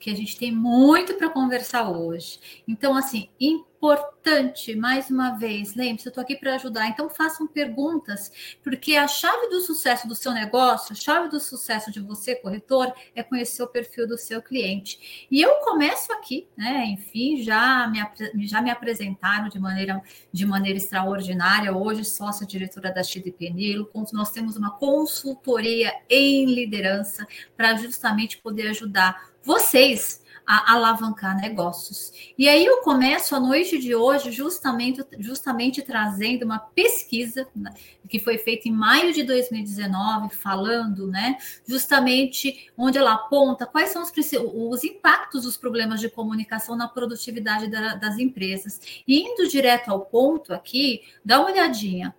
que a gente tem muito para conversar hoje. Então, assim, importante, mais uma vez, lembre-se, eu estou aqui para ajudar, então façam perguntas, porque a chave do sucesso do seu negócio, a chave do sucesso de você, corretor, é conhecer o perfil do seu cliente. E eu começo aqui, né? Enfim, já me, já me apresentaram de maneira, de maneira extraordinária, hoje sócia diretora da XDP Nilo, nós temos uma consultoria em liderança para justamente poder ajudar vocês a alavancar negócios. E aí eu começo a noite de hoje justamente, justamente trazendo uma pesquisa né, que foi feita em maio de 2019, falando, né, justamente onde ela aponta quais são os, os impactos dos problemas de comunicação na produtividade da, das empresas. E indo direto ao ponto aqui, dá uma olhadinha.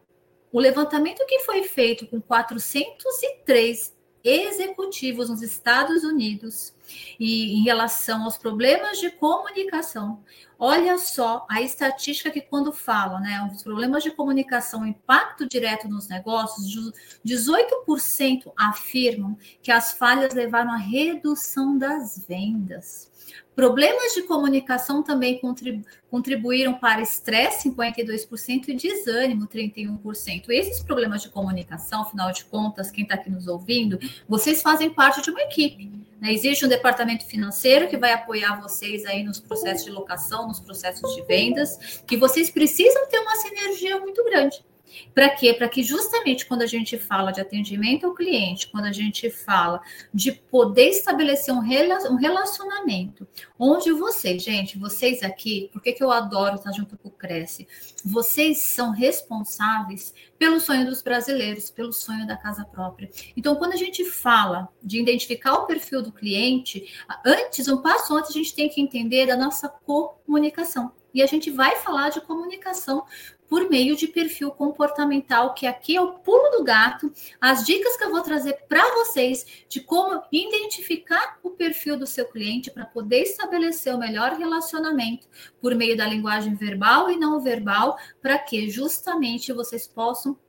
O levantamento que foi feito com 403 executivos nos Estados Unidos e em relação aos problemas de comunicação. Olha só a estatística que quando fala, né, os problemas de comunicação, impacto direto nos negócios, 18% afirmam que as falhas levaram à redução das vendas. Problemas de comunicação também contribuíram para estresse, 52%, e desânimo, 31%. Esses problemas de comunicação, afinal de contas, quem está aqui nos ouvindo, vocês fazem parte de uma equipe. Né? Existe um departamento financeiro que vai apoiar vocês aí nos processos de locação, nos processos de vendas, que vocês precisam ter uma sinergia muito grande. Para quê? Para que justamente quando a gente fala de atendimento ao cliente, quando a gente fala de poder estabelecer um relacionamento, onde vocês, gente, vocês aqui, por que, eu adoro estar junto com o Cresce? Vocês são responsáveis pelo sonho dos brasileiros, pelo sonho da casa própria. Então, quando a gente fala de identificar o perfil do cliente, antes, um passo antes, a gente tem que entender a nossa comunicação. E a gente vai falar de comunicação por meio de perfil comportamental, que aqui é o pulo do gato, as dicas que eu vou trazer para vocês de como identificar o perfil do seu cliente para poder estabelecer o melhor relacionamento por meio da linguagem verbal e não verbal, para que justamente vocês possam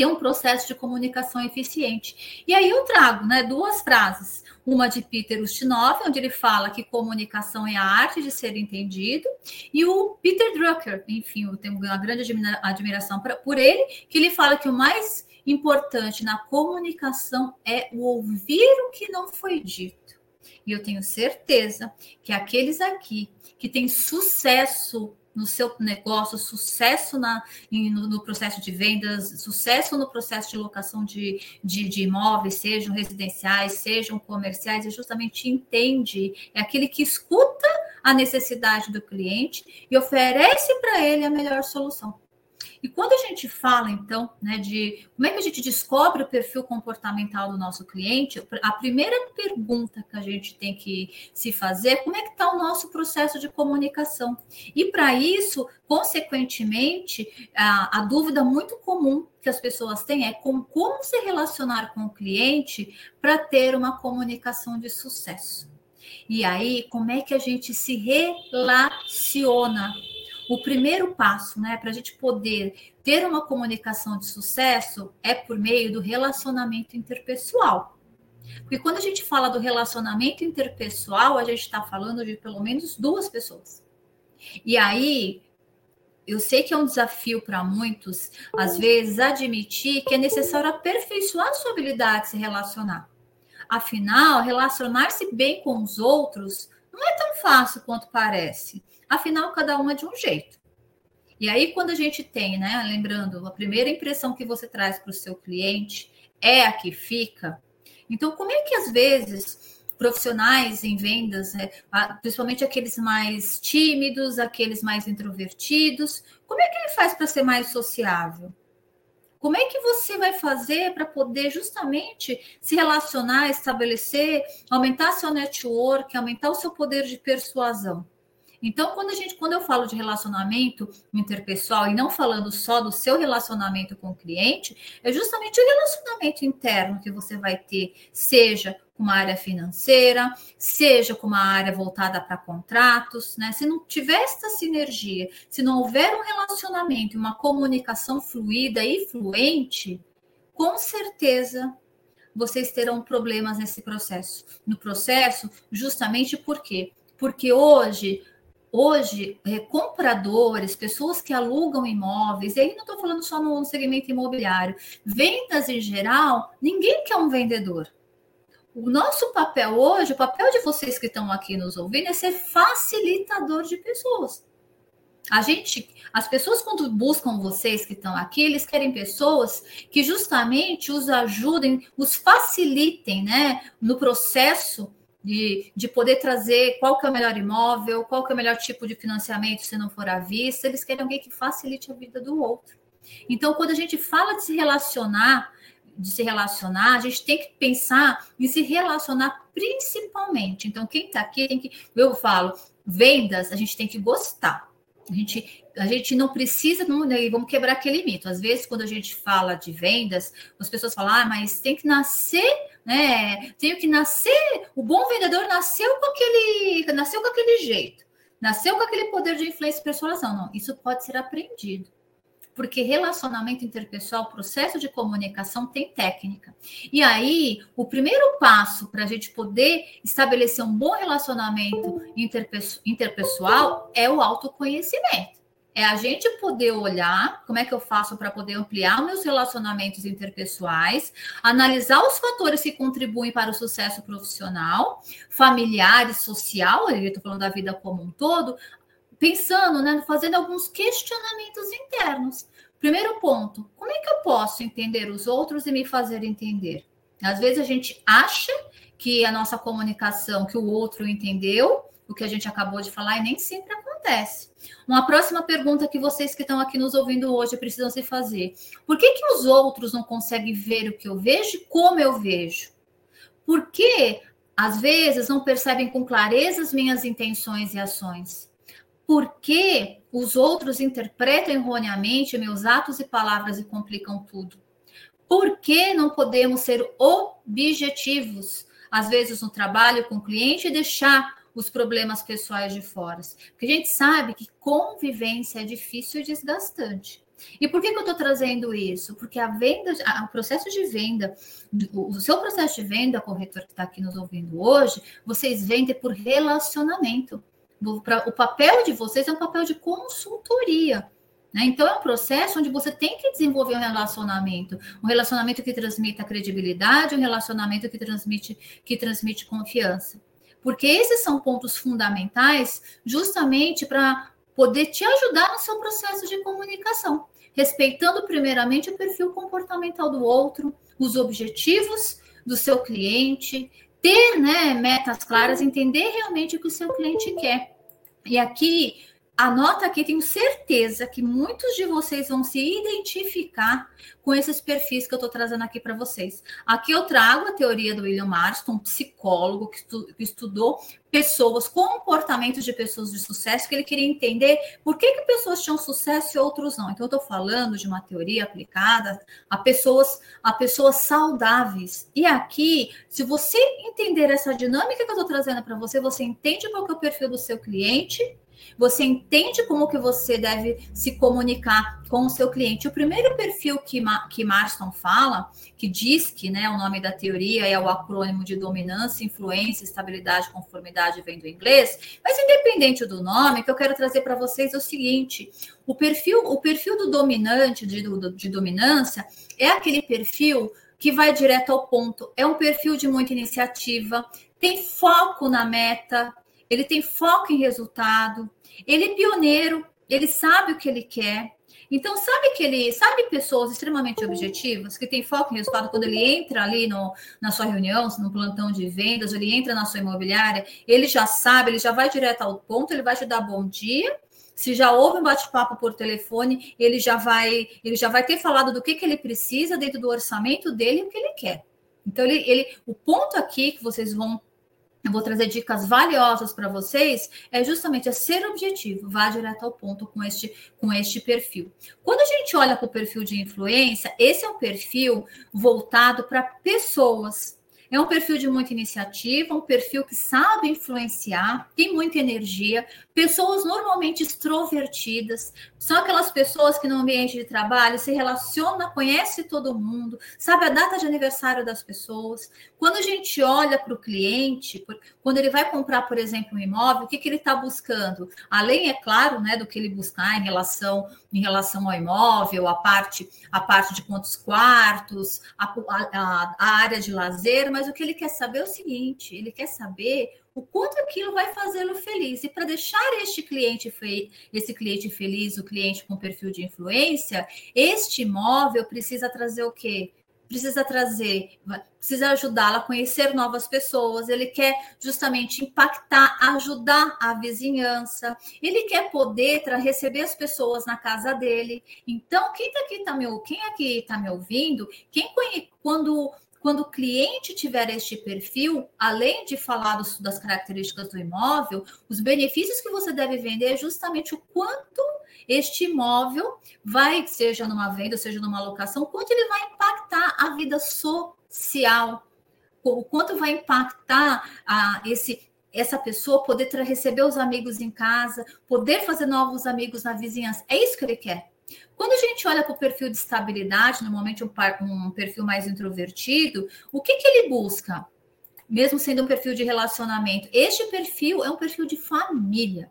ter um processo de comunicação eficiente. E aí eu trago né, duas frases. Uma de Peter Ustinov, onde ele fala que comunicação é a arte de ser entendido, e o Peter Drucker, enfim, eu tenho uma grande admiração por ele, que ele fala que o mais importante na comunicação é o ouvir o que não foi dito. E eu tenho certeza que aqueles aqui que têm sucesso no seu negócio, sucesso na, no, no, processo de vendas, sucesso no processo de locação de, de, de, imóveis, sejam residenciais, sejam comerciais, e justamente entende, é aquele que escuta a necessidade do cliente e oferece para ele a melhor solução. E quando a gente fala, então, né, de como é que a gente descobre o perfil comportamental do nosso cliente, a primeira pergunta que a gente tem que se fazer é como é que está o nosso processo de comunicação. E para isso, consequentemente, a, a, dúvida muito comum que as pessoas têm é com, como se relacionar com o cliente para ter uma comunicação de sucesso. E aí, como é que a gente se relaciona o primeiro passo, né, para a gente poder ter uma comunicação de sucesso é por meio do relacionamento interpessoal. Porque quando a gente fala do relacionamento interpessoal, a gente está falando de pelo menos duas pessoas. E aí, eu sei que é um desafio para muitos, às vezes, admitir que é necessário aperfeiçoar a sua habilidade de se relacionar. Afinal, relacionar-se bem com os outros não é tão fácil quanto parece. Afinal, cada um é de um jeito. E aí, quando a gente tem, né, lembrando, a primeira impressão que você traz para o seu cliente é a que fica. Então, como é que às vezes profissionais em vendas, né, principalmente aqueles mais tímidos, aqueles mais introvertidos, como é que ele faz para ser mais sociável? Como é que você vai fazer para poder justamente se relacionar, estabelecer, aumentar seu network, aumentar o seu poder de persuasão? Então, quando a gente, quando eu falo de relacionamento interpessoal e não falando só do seu relacionamento com o cliente, é justamente o relacionamento interno que você vai ter, seja com uma área financeira, seja com uma área voltada para contratos, né? Se não tiver essa sinergia, se não houver um relacionamento, uma comunicação fluida e fluente, com certeza vocês terão problemas nesse processo. No processo, justamente por quê? Porque hoje hoje, é, compradores, pessoas que alugam imóveis, e aí não estou falando só no segmento imobiliário, vendas em geral, ninguém quer um vendedor. O nosso papel hoje, o papel de vocês que estão aqui nos ouvindo, é ser facilitador de pessoas. A gente, as pessoas quando buscam vocês que estão aqui, eles querem pessoas que justamente os ajudem, os facilitem, né, no processo de, de poder trazer qual que é o melhor imóvel, qual que é o melhor tipo de financiamento se não for à vista, eles querem alguém que facilite a vida do outro. Então, quando a gente fala de se relacionar, de se relacionar, a gente tem que pensar em se relacionar principalmente. Então, quem está aqui tem que, eu falo, vendas, a gente tem que gostar. A gente, a gente não precisa, não, né, vamos quebrar aquele mito. Às vezes, quando a gente fala de vendas, as pessoas falam, ah, mas tem que nascer né? Tenho que nascer, o bom vendedor nasceu com aquele, nasceu com aquele jeito, nasceu com aquele poder de influência e persuasão. Não, isso pode ser aprendido. Porque relacionamento interpessoal, processo de comunicação tem técnica. E aí, o primeiro passo para a gente poder estabelecer um bom relacionamento interpessoal é o autoconhecimento. É a gente poder olhar como é que eu faço para poder ampliar meus relacionamentos interpessoais, analisar os fatores que contribuem para o sucesso profissional, familiar e social, eu estou falando da vida como um todo, pensando, né, fazendo alguns questionamentos internos. Primeiro ponto, como é que eu posso entender os outros e me fazer entender? Às vezes a gente acha que a nossa comunicação, que o outro entendeu, o que a gente acabou de falar, e nem sempre acontece. Uma próxima pergunta que vocês que estão aqui nos ouvindo hoje precisam se fazer: por que, que os outros não conseguem ver o que eu vejo e como eu vejo? Por que, às vezes, não percebem com clareza as minhas intenções e ações? Por que os outros interpretam erroneamente meus atos e palavras e complicam tudo? Por que não podemos ser objetivos, às vezes no trabalho com o cliente, e deixar os problemas pessoais de fora. Porque a gente sabe que convivência é difícil e desgastante. E por que, que eu estou trazendo isso? Porque a venda, o processo de venda, o seu processo de venda, corretor que está aqui nos ouvindo hoje, vocês vendem por relacionamento. O papel de vocês é um papel de consultoria. Né? Então, é um processo onde você tem que desenvolver um relacionamento, um relacionamento que transmita credibilidade, um relacionamento que transmite, que transmite confiança porque esses são pontos fundamentais justamente para poder te ajudar no seu processo de comunicação, respeitando primeiramente o perfil comportamental do outro, os objetivos do seu cliente, ter né, metas claras, entender realmente o que o seu cliente quer. E aqui Anota aqui, tenho certeza que muitos de vocês vão se identificar com esses perfis que eu estou trazendo aqui para vocês. Aqui eu trago a teoria do William Marston, um psicólogo que, estu que, estudou pessoas, comportamentos de pessoas de sucesso, que ele queria entender por que, que pessoas tinham sucesso e outros não. Então, eu estou falando de uma teoria aplicada a pessoas, a pessoas saudáveis. E aqui, se você entender essa dinâmica que eu estou trazendo para você, você entende qual é o perfil do seu cliente você entende como que você deve se comunicar com o seu cliente. O primeiro perfil que, Ma que Marston fala, que diz que né, o nome da teoria é o acrônimo de dominância, influência, estabilidade, conformidade, vem do inglês, mas independente do nome, que eu quero trazer para vocês é o seguinte: o perfil, o perfil do dominante, de, de dominância, é aquele perfil que vai direto ao ponto. É um perfil de muita iniciativa, tem foco na meta, ele tem foco em resultado, ele é pioneiro, ele sabe o que ele quer. Então, sabe que ele, sabe pessoas extremamente objetivas, que tem foco em resultado, quando ele entra ali no, na sua reunião, no plantão de vendas, ele entra na sua imobiliária, ele já sabe, ele já vai direto ao ponto, ele vai te dar bom dia. Se já houve um bate-papo por telefone, ele já vai, ele já vai ter falado do que, que ele precisa dentro do orçamento dele e o que ele quer. Então, ele, ele, o ponto aqui que vocês vão eu vou trazer dicas valiosas para vocês, é justamente a ser objetivo, vá direto ao ponto com este, com este perfil. Quando a gente olha para o perfil de influência, esse é um perfil voltado para pessoas, é um perfil de muita iniciativa, um perfil que sabe influenciar, tem muita energia, pessoas normalmente extrovertidas, são aquelas pessoas que no ambiente de trabalho se relacionam, conhece todo mundo, sabe a data de aniversário das pessoas. Quando a gente olha para o cliente, quando ele vai comprar, por exemplo, um imóvel, o que, que ele está buscando? Além, é claro, né, do que ele buscar em relação, em relação ao imóvel, a parte, a parte de quantos quartos, a, a, a área de lazer, mas o que ele quer saber é o seguinte: ele quer saber o quanto aquilo vai fazê-lo feliz. E para deixar este cliente esse cliente feliz, o cliente com perfil de influência, este imóvel precisa trazer o quê? Precisa trazer, precisa ajudá-la a conhecer novas pessoas, ele quer justamente impactar, ajudar a vizinhança, ele quer poder receber as pessoas na casa dele. Então, quem tá aqui tá me, quem aqui está me ouvindo, quem conhece, quando quando o cliente tiver este perfil, além de falar dos, das características do imóvel, os benefícios que você deve vender é justamente o quanto este imóvel vai, seja numa venda, seja numa locação, quanto ele vai impactar a vida social, o quanto vai impactar a, esse essa pessoa poder receber os amigos em casa, poder fazer novos amigos na vizinhança. É isso que ele quer. Quando a gente olha para o perfil de estabilidade, normalmente um, um perfil mais introvertido, o que, que ele busca? Mesmo sendo um perfil de relacionamento, este perfil é um perfil de família.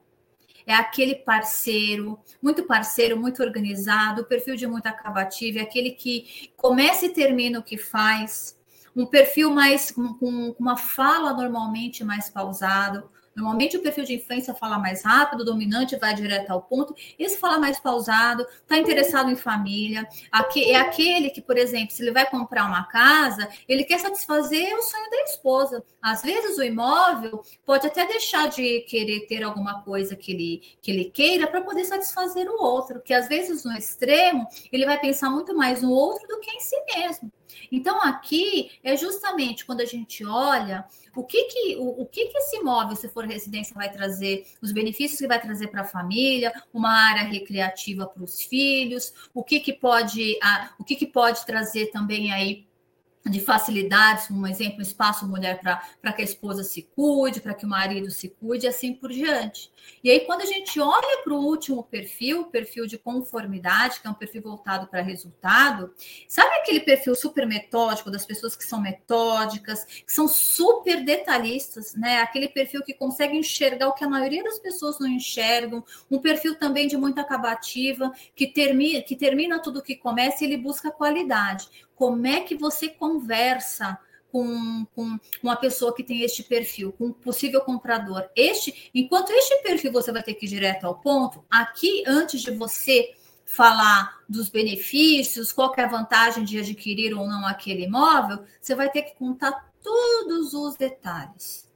É aquele parceiro, muito parceiro, muito organizado, perfil de muita acabativa, é aquele que começa e termina o que faz, um perfil mais com, com uma fala normalmente mais pausado, Normalmente o perfil de influência fala mais rápido, dominante vai direto ao ponto. Esse fala mais pausado, está interessado em família. Aqui, é aquele que, por exemplo, se ele vai comprar uma casa, ele quer satisfazer o sonho da esposa. Às vezes o imóvel pode até deixar de querer ter alguma coisa que ele, que ele queira para poder satisfazer o outro. Que às vezes no extremo ele vai pensar muito mais no outro do que em si mesmo. Então, aqui é justamente quando a gente olha o que que, o, o que, que esse imóvel, se for residência, vai trazer, os benefícios que vai trazer para a família, uma área recreativa para os filhos, o que, que pode, a, o que, que pode trazer também aí de facilidades, um exemplo, espaço mulher para que a esposa se cuide, para que o marido se cuide, e assim por diante. E aí, quando a gente olha para o último perfil, perfil de conformidade, que é um perfil voltado para resultado, sabe aquele perfil super metódico das pessoas que são metódicas, que são super detalhistas, né? Aquele perfil que consegue enxergar o que a maioria das pessoas não enxergam, um perfil também de muita acabativa, que termina, que termina tudo que começa e ele busca qualidade como é que você conversa com, com uma pessoa que tem este perfil, com um possível comprador. Este, enquanto este perfil você vai ter que ir direto ao ponto, aqui, antes de você falar dos benefícios, qual é a vantagem de adquirir ou não aquele imóvel, você vai ter que contar todos os detalhes.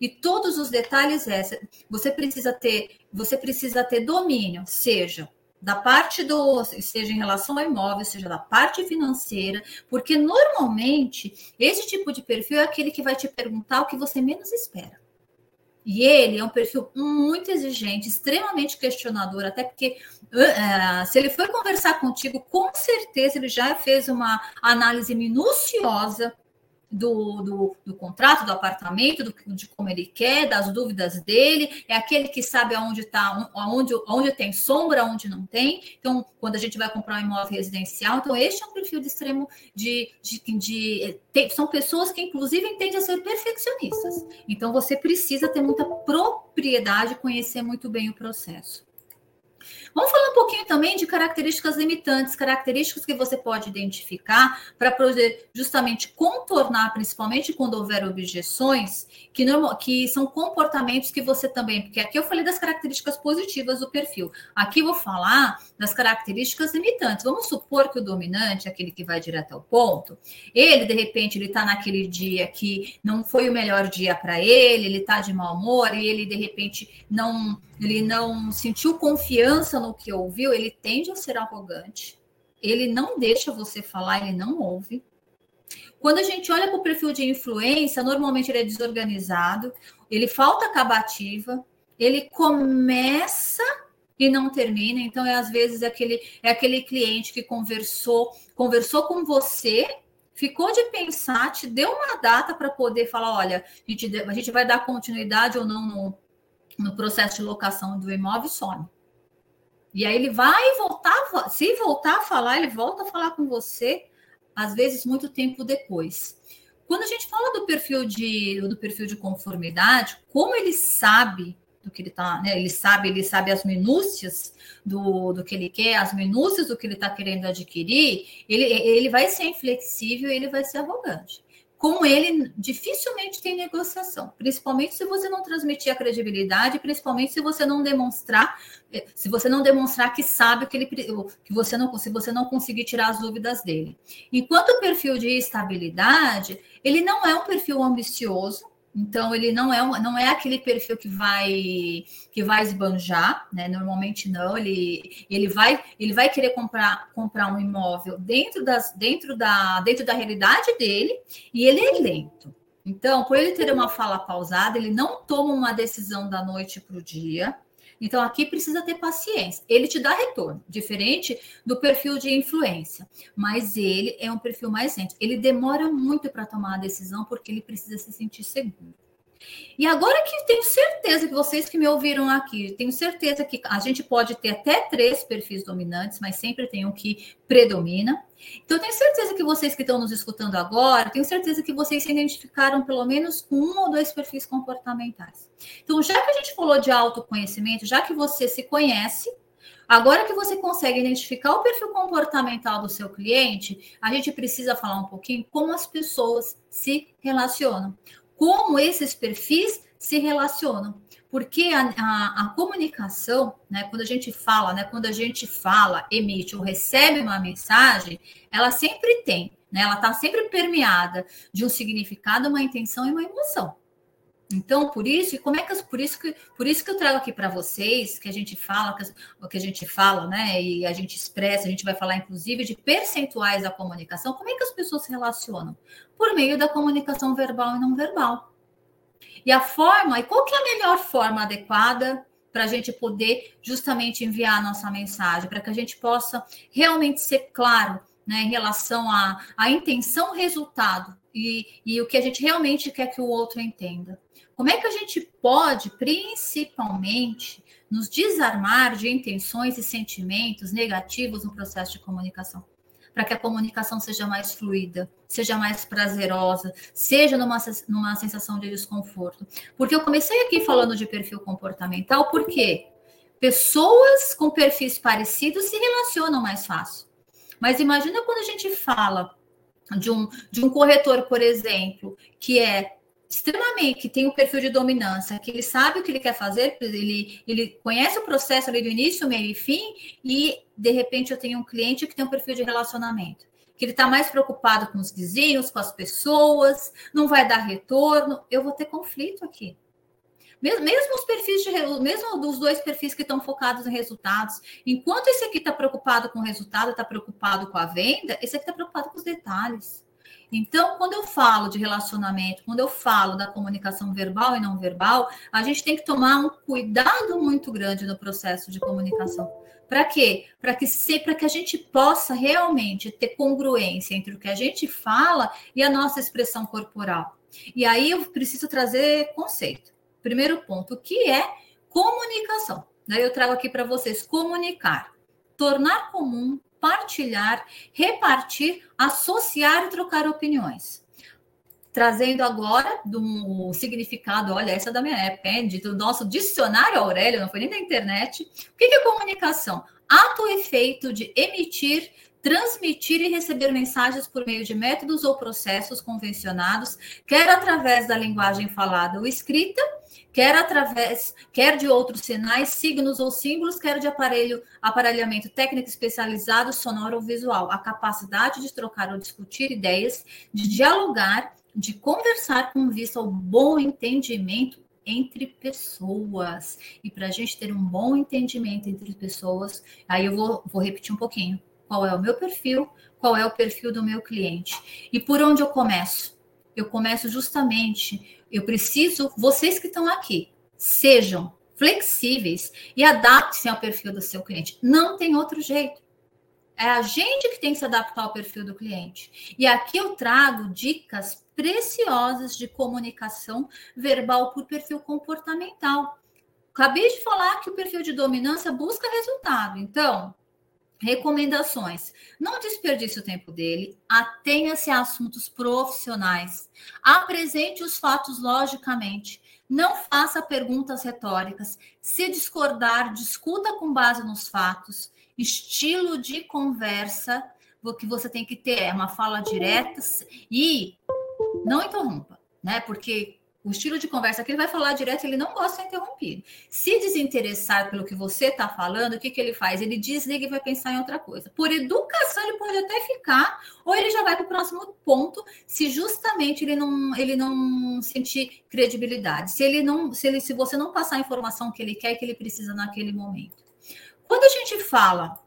E todos os detalhes é, você precisa ter, você precisa ter domínio, seja da parte do, seja em relação ao imóvel, seja da parte financeira, porque normalmente esse tipo de perfil é aquele que vai te perguntar o que você menos espera. E ele é um perfil muito exigente, extremamente questionador, até porque uh, se ele for conversar contigo, com certeza ele já fez uma análise minuciosa do, do, do, contrato, do apartamento, do, de como ele quer, das dúvidas dele, é aquele que sabe aonde está, aonde, aonde tem sombra, aonde não tem. Então, quando a gente vai comprar um imóvel residencial, então este é um perfil de extremo de, de, de tem, são pessoas que inclusive tendem a ser perfeccionistas. Então, você precisa ter muita propriedade, conhecer muito bem o processo. Vamos falar um pouquinho também de características limitantes, características que você pode identificar para poder justamente contornar, principalmente quando houver objeções, que, normal, que são comportamentos que você também, porque aqui eu falei das características positivas do perfil, aqui vou falar das características limitantes. Vamos supor que o dominante, aquele que vai direto ao ponto, ele de repente ele está naquele dia que não foi o melhor dia para ele, ele está de mau humor e ele de repente não ele não sentiu confiança no que ouviu, ele tende a ser arrogante. Ele não deixa você falar, ele não ouve. Quando a gente olha para o perfil de influência, normalmente ele é desorganizado, ele falta acabativa, ele começa e não termina. Então, é às vezes aquele, é aquele cliente que conversou, conversou com você, ficou de pensar, te deu uma data para poder falar: olha, a gente, a gente vai dar continuidade ou não no, no processo de locação do imóvel, some. E aí ele vai voltar, se voltar a falar, ele volta a falar com você, às vezes muito tempo depois. Quando a gente fala do perfil de do perfil de conformidade, como ele sabe do que ele está, né? Ele sabe, ele sabe as minúcias do, do que ele quer, as minúcias do que ele está querendo adquirir, ele, ele vai ser inflexível e ele vai ser arrogante. Com ele, dificilmente tem negociação, principalmente se você não transmitir a credibilidade, principalmente se você não demonstrar, eh, se você não demonstrar que sabe que ele que você não, se você não conseguir tirar as dúvidas dele. Enquanto o perfil de estabilidade, ele não é um perfil ambicioso, então ele não é, não é aquele perfil que vai que vai esbanjar, né? Normalmente não. Ele, ele vai ele vai querer comprar comprar um imóvel dentro das dentro da dentro da realidade dele e ele é lento. Então, por ele ter uma fala pausada, ele não toma uma decisão da noite para o dia. Então, aqui precisa ter paciência. Ele te dá retorno, diferente do perfil de influência, mas ele é um perfil mais lento. Ele demora muito para tomar a decisão porque ele precisa se sentir seguro. E agora que tenho certeza que vocês que me ouviram aqui, tenho certeza que a gente pode ter até três perfis dominantes, mas sempre tem um que predomina. Então, tenho certeza que vocês que estão nos escutando agora, tenho certeza que vocês se identificaram pelo menos com um ou dois perfis comportamentais. Então, já que a gente falou de autoconhecimento, já que você se conhece, Agora que você consegue identificar o perfil comportamental do seu cliente, a gente precisa falar um pouquinho como as pessoas se relacionam como esses perfis se relacionam. Porque a, a, a, comunicação, né, quando a gente fala, né, quando a gente fala, emite ou recebe uma mensagem, ela sempre tem, né, ela está sempre permeada de um significado, uma intenção e uma emoção. Então, por isso, e como é que por isso que por isso que eu trago aqui para vocês que a gente fala, o que a gente fala, né? E a gente expressa, a gente vai falar inclusive de percentuais da comunicação. Como é que as pessoas se relacionam? Por meio da comunicação verbal e não verbal. E a forma, e qual que é a melhor forma adequada para a gente poder justamente enviar a nossa mensagem, para que a gente possa realmente ser claro né, em relação à, à intenção resultado e, e o que a gente realmente quer que o outro entenda. Como é que a gente pode, principalmente, nos desarmar de intenções e sentimentos negativos no processo de comunicação? Para que a comunicação seja mais fluida, seja mais prazerosa, seja numa, numa sensação de desconforto. Porque eu comecei aqui falando de perfil comportamental, porque pessoas com perfis parecidos se relacionam mais fácil. Mas imagina quando a gente fala de um, de um corretor, por exemplo, que é extremamente, que tem o um perfil de dominância, que ele sabe o que ele quer fazer, ele, ele conhece o processo ali do início, meio e fim, e de repente eu tenho um cliente que tem um perfil de relacionamento, que ele está mais preocupado com os vizinhos, com as pessoas, não vai dar retorno, eu vou ter conflito aqui. Mesmo, mesmo os perfis de mesmo dos dois perfis que estão focados em resultados, enquanto esse aqui está preocupado com o resultado, está preocupado com a venda, esse aqui está preocupado com os detalhes. Então, quando eu falo de relacionamento, quando eu falo da comunicação verbal e não verbal, a gente tem que tomar um cuidado muito grande no processo de comunicação. Para quê? Para que para que a gente possa realmente ter congruência entre o que a gente fala e a nossa expressão corporal. E aí eu preciso trazer conceito. Primeiro ponto, o que é comunicação? Daí eu trago aqui para vocês comunicar, tornar comum, partilhar, repartir, associar e trocar opiniões. Trazendo agora do significado, olha, essa é da minha época, do nosso dicionário Aurélio, não foi nem da internet. O que é comunicação? Ato efeito de emitir, transmitir e receber mensagens por meio de métodos ou processos convencionados, quer através da linguagem falada ou escrita, quer através, quer de outros sinais, signos ou símbolos, quer de aparelho, aparelhamento técnico especializado, sonoro ou visual. A capacidade de trocar ou discutir ideias, de dialogar, de conversar com vista ao bom entendimento entre pessoas. E para a gente ter um bom entendimento entre pessoas, aí eu vou, vou repetir um pouquinho. Qual é o meu perfil? qual é o perfil do meu cliente. E por onde eu começo? Eu começo justamente, eu preciso, vocês que estão aqui, sejam flexíveis e adaptem-se ao perfil do seu cliente. Não tem outro jeito. É a gente que tem que se adaptar ao perfil do cliente. E aqui eu trago dicas preciosas de comunicação verbal por perfil comportamental. Acabei de falar que o perfil de dominância busca resultado. Então, recomendações. Não desperdice o tempo dele, atenha-se a assuntos profissionais, apresente os fatos logicamente, não faça perguntas retóricas, se discordar, discuta com base nos fatos, estilo de conversa, o que você tem que ter é uma fala direta e não interrompa, né? Porque o estilo de conversa que ele vai falar direto, ele não gosta de ser interrompido. Se desinteressar pelo que você está falando, o que, que ele faz? Ele desliga e vai pensar em outra coisa. Por educação, ele pode até ficar, ou ele já vai para o próximo ponto, se justamente ele não, ele não sentir credibilidade. Se ele não, se, ele, se você não passar a informação que ele quer, que ele precisa naquele momento. Quando a gente fala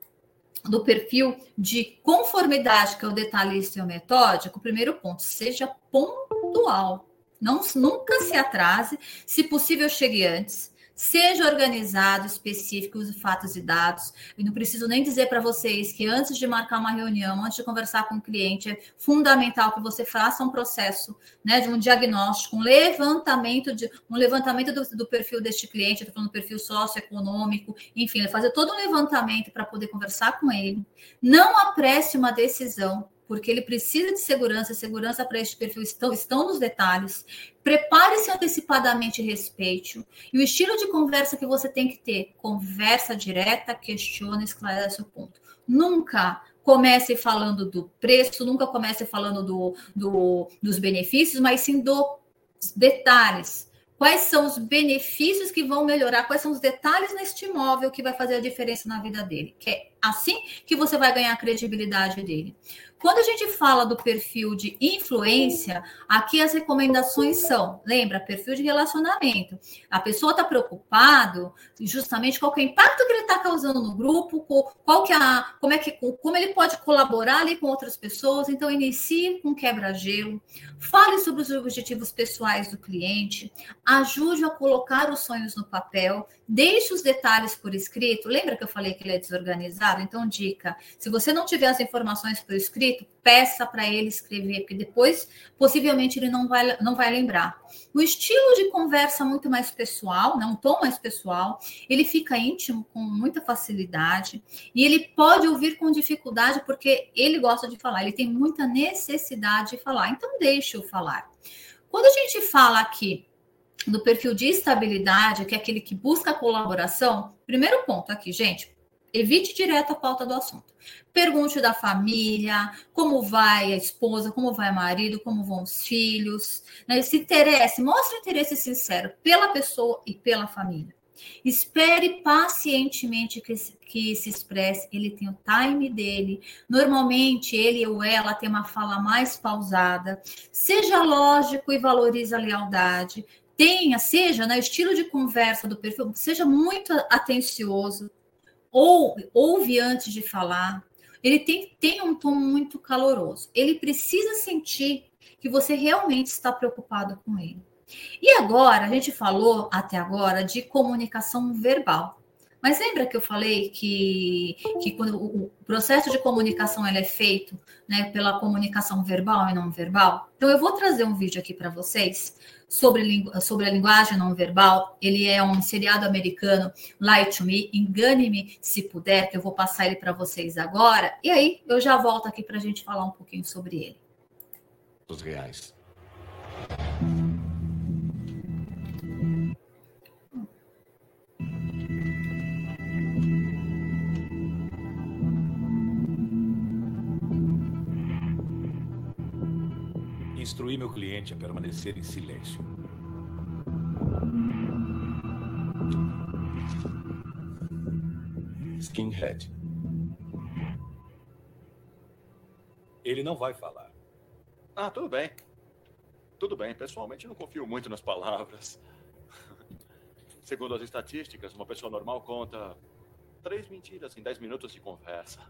do perfil de conformidade, que é o detalhista e o metódico, o primeiro ponto, seja pontual. Não, nunca se atrase, se possível, chegue antes. Seja organizado, específico, use fatos e dados. E não preciso nem dizer para vocês que antes de marcar uma reunião, antes de conversar com o cliente, é fundamental que você faça um processo né, de um diagnóstico, um levantamento, de, um levantamento do, do perfil deste cliente, estou falando do perfil socioeconômico, enfim, fazer todo um levantamento para poder conversar com ele. Não apresse uma decisão porque ele precisa de segurança, segurança para este perfil estão, estão nos detalhes. Prepare-se antecipadamente e respeite. E o estilo de conversa que você tem que ter, conversa direta, questiona, esclarece o ponto. Nunca comece falando do preço, nunca comece falando do, do, dos benefícios, mas sim dos detalhes. Quais são os benefícios que vão melhorar? Quais são os detalhes neste imóvel que vai fazer a diferença na vida dele? Que é assim que você vai ganhar a credibilidade dele. Quando a gente fala do perfil de influência, aqui as recomendações são, lembra, perfil de relacionamento. A pessoa está preocupado justamente qual é o impacto que ele está causando no grupo, qual que é a, como é que como ele pode colaborar ali com outras pessoas. Então inicie com quebra-gelo, fale sobre os objetivos pessoais do cliente, ajude a colocar os sonhos no papel, deixe os detalhes por escrito. Lembra que eu falei que ele é desorganizado? Então dica, se você não tiver as informações por escrito peça para ele escrever, porque depois possivelmente ele não vai, não vai lembrar. O estilo de conversa muito mais pessoal, né, um tom mais pessoal, ele fica íntimo com muita facilidade e ele pode ouvir com dificuldade porque ele gosta de falar, ele tem muita necessidade de falar, então deixe-o falar. Quando a gente fala aqui do perfil de estabilidade, que é aquele que busca colaboração, primeiro ponto aqui, gente, Evite direto a pauta do assunto. Pergunte da família, como vai a esposa, como vai o marido, como vão os filhos. Né? Se interesse, mostre interesse sincero pela pessoa e pela família. Espere pacientemente que, que se expresse. Ele tem o time dele. Normalmente, ele ou ela tem uma fala mais pausada. Seja lógico e valorize a lealdade. Tenha, seja, né, estilo de conversa do perfil, seja muito atencioso ou ouve antes de falar. Ele tem, tem um tom muito caloroso. Ele precisa sentir que você realmente está preocupado com ele. E agora, a gente falou até agora de comunicação verbal. Mas lembra que eu falei que, que quando o processo de comunicação ele é feito né, pela comunicação verbal e não verbal? Então, eu vou trazer um vídeo aqui para vocês sobre, sobre a linguagem não verbal. Ele é um seriado americano, Lie to Me, Engane-me se puder, que eu vou passar ele para vocês agora. E aí eu já volto aqui para a gente falar um pouquinho sobre ele. Os reais. Instruí meu cliente a permanecer em silêncio. Skinhead. Ele não vai falar. Ah, tudo bem. Tudo bem. Pessoalmente, não confio muito nas palavras. Segundo as estatísticas, uma pessoa normal conta três mentiras em dez minutos de conversa.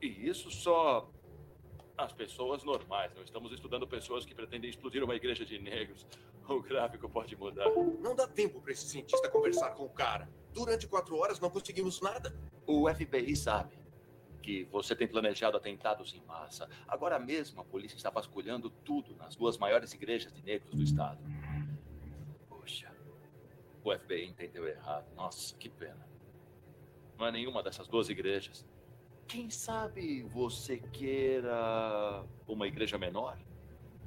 E isso só as pessoas normais. Não estamos estudando pessoas que pretendem explodir uma igreja de negros. O gráfico pode mudar. Não dá tempo para esse cientista conversar com o cara. Durante quatro horas não conseguimos nada. O FBI sabe que você tem planejado atentados em massa. Agora mesmo a polícia está vasculhando tudo nas duas maiores igrejas de negros do estado. Poxa, o FBI entendeu errado. Nossa, que pena. Não é nenhuma dessas duas igrejas. Quem sabe você queira uma igreja menor?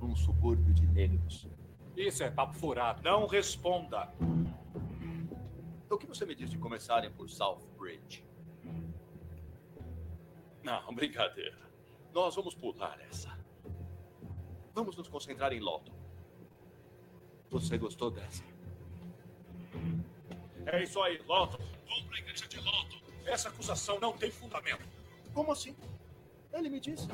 Um subúrbio de negros. Isso é papo furado. Não responda. O que você me diz de começarem por Southbridge? Não, brincadeira. Nós vamos pular essa. Vamos nos concentrar em Lawton. Você gostou dessa? É isso aí. Vamos para a igreja de Lawton. Essa acusação não tem fundamento. Como assim? Ele me disse.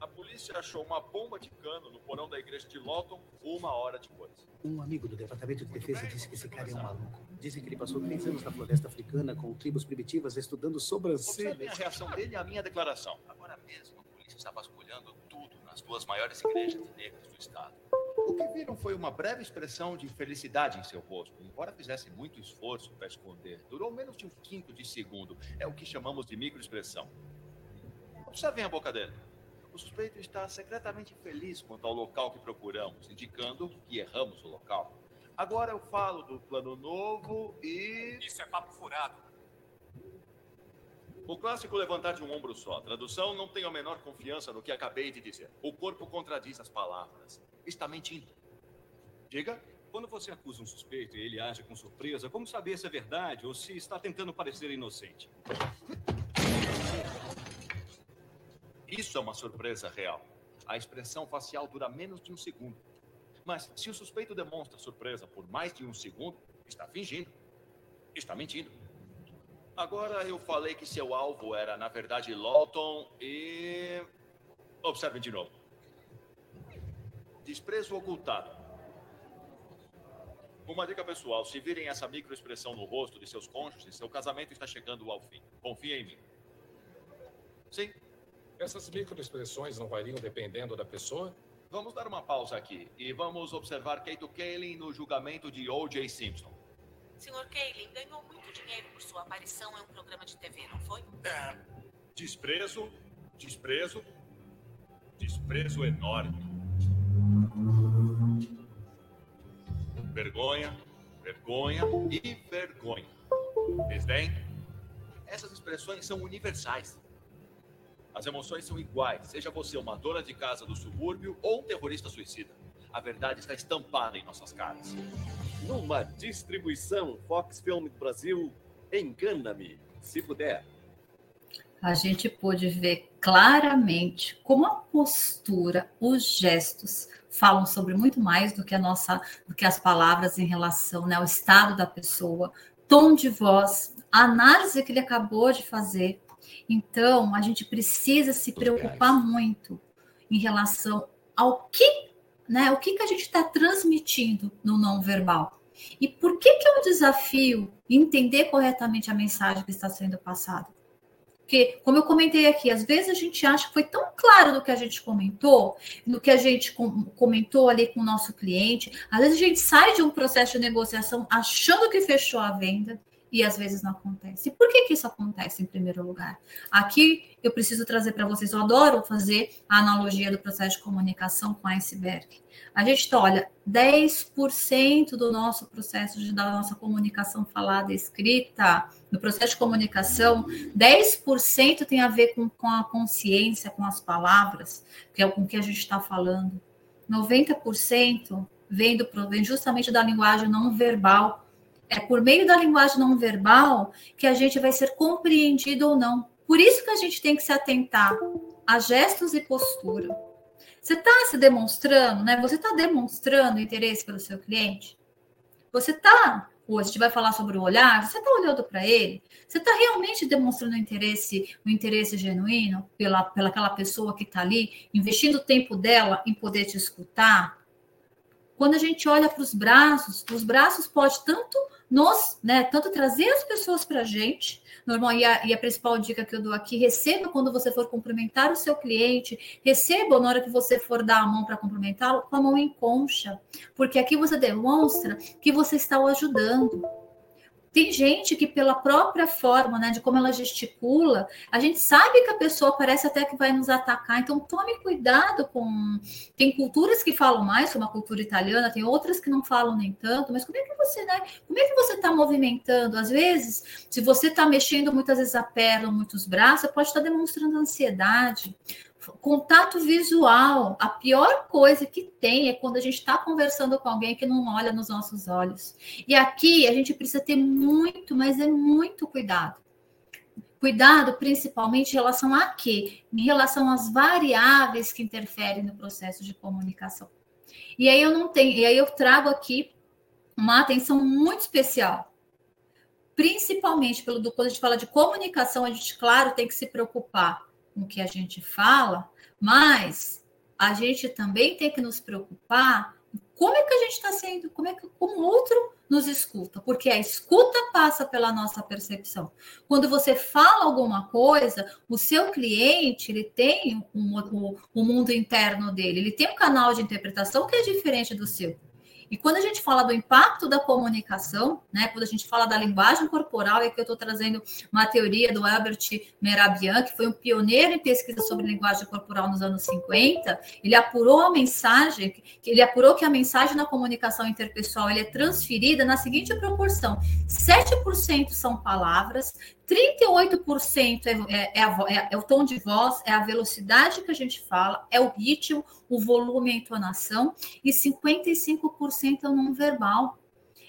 A polícia achou uma bomba de cano no porão da igreja de Lawton uma hora depois. Um amigo do Departamento de Defesa disse que esse cara é um maluco. Dizem que ele passou três anos na floresta africana com tribos primitivas estudando Observem a sobrancelhas. reação dele à minha declaração. Agora mesmo, a polícia está vasculhando tudo nas duas maiores igrejas de negros do estado. O que viram foi uma breve expressão de felicidade em seu rosto, embora fizesse muito esforço para esconder. Durou menos de um quinto de segundo. É o que chamamos de microexpressão. Observem a boca dele. O suspeito está secretamente feliz quanto ao local que procuramos, indicando que erramos o local. Agora eu falo do plano novo e. Isso é papo furado. O clássico levantar de um ombro só. Tradução, não tenho a menor confiança no que acabei de dizer. O corpo contradiz as palavras. Está mentindo. Diga. Quando você acusa um suspeito e ele age com surpresa, como saber se é verdade ou se está tentando parecer inocente? Isso é uma surpresa real. A expressão facial dura menos de um segundo. Mas se o suspeito demonstra surpresa por mais de um segundo, está fingindo. Está mentindo. Agora eu falei que seu alvo era, na verdade, Lawton e. Observem de novo. Desprezo ocultado. Uma dica pessoal: se virem essa microexpressão no rosto de seus cônjuges, seu casamento está chegando ao fim. Confia em mim. Sim, Essas microexpressões não variam dependendo da pessoa? Vamos dar uma pausa aqui e vamos observar Keito Kaelin no julgamento de O.J. Simpson. Sr. Kaelin ganhou muito dinheiro por sua aparição em um programa de TV, não foi? Desprezo, desprezo, desprezo enorme. Vergonha, vergonha e vergonha. Desdém? Essas expressões são universais. As emoções são iguais, seja você uma dona de casa do subúrbio ou um terrorista suicida. A verdade está estampada em nossas caras. Numa distribuição Fox Film Brasil, engana-me, se puder. A gente pôde ver claramente como a postura, os gestos falam sobre muito mais do que a nossa, do que as palavras em relação né, ao estado da pessoa, tom de voz, a análise que ele acabou de fazer. Então, a gente precisa se preocupar muito em relação ao que, né, o que, que a gente está transmitindo no não verbal. E por que, que é um desafio entender corretamente a mensagem que está sendo passada? Porque, como eu comentei aqui, às vezes a gente acha que foi tão claro do que a gente comentou, no que a gente com- comentou ali com o nosso cliente. Às vezes a gente sai de um processo de negociação achando que fechou a venda e às vezes não acontece. Por que, que isso acontece em primeiro lugar? Aqui eu preciso trazer para vocês, eu adoro fazer a analogia do processo de comunicação com iceberg. A gente olha, 10% do nosso processo de, da nossa comunicação falada e escrita, no processo de comunicação, 10% tem a ver com, com a consciência, com as palavras, que é com o que a gente está falando. 90% vem, do, vem justamente da linguagem não verbal. É por meio da linguagem não verbal que a gente vai ser compreendido ou não. Por isso que a gente tem que se atentar a gestos e postura. Você está se demonstrando, né? Você está demonstrando interesse pelo seu cliente? Você está, hoje a gente vai falar sobre o olhar, você está olhando para ele? Você está realmente demonstrando interesse, o interesse genuíno pela, pela aquela pessoa que está ali, investindo o tempo dela em poder te escutar? Quando a gente olha para os braços, os braços podem tanto nos, né, tanto trazer as pessoas para a gente, normal, e a, e a, principal dica que eu dou aqui, receba quando você for cumprimentar o seu cliente, receba na hora que você for dar a mão para cumprimentá-lo, com a mão em concha, porque aqui você demonstra que você está o ajudando. Tem gente que, pela própria forma, né, de como ela gesticula, a gente sabe que a pessoa parece até que vai nos atacar. Então, tome cuidado com. Tem culturas que falam mais, como a cultura italiana, tem outras que não falam nem tanto, mas como é que você, né? Como é que você está movimentando? Às vezes, se você está mexendo muitas vezes a perna, muitos braços, pode estar demonstrando ansiedade. Contato visual, a pior coisa que tem é quando a gente está conversando com alguém que não olha nos nossos olhos. E aqui a gente precisa ter muito, mas é muito cuidado. Cuidado principalmente em relação a quê? Em relação às variáveis que interferem no processo de comunicação. E aí eu não tenho, e aí eu trago aqui uma atenção muito especial. Principalmente pelo quando a gente fala de comunicação, a gente, claro, tem que se preocupar com o que a gente fala, mas a gente também tem que nos preocupar como é que a gente está sendo, como é que o outro nos escuta, porque a escuta passa pela nossa percepção. Quando você fala alguma coisa, o seu cliente ele tem um, um, um mundo interno dele, ele tem um canal de interpretação que é diferente do seu. E quando a gente fala do impacto da comunicação, né, quando a gente fala da linguagem corporal, é que eu estou trazendo uma teoria do Albert Merabian, que foi um pioneiro em pesquisa sobre linguagem corporal nos anos 50, ele apurou a mensagem, ele apurou que a mensagem na comunicação interpessoal é transferida na seguinte proporção: 7% são palavras, 38% é, é, é, é, é, o tom de voz, é a velocidade que a gente fala, é o ritmo, o volume, a entonação, e 55% é o não verbal.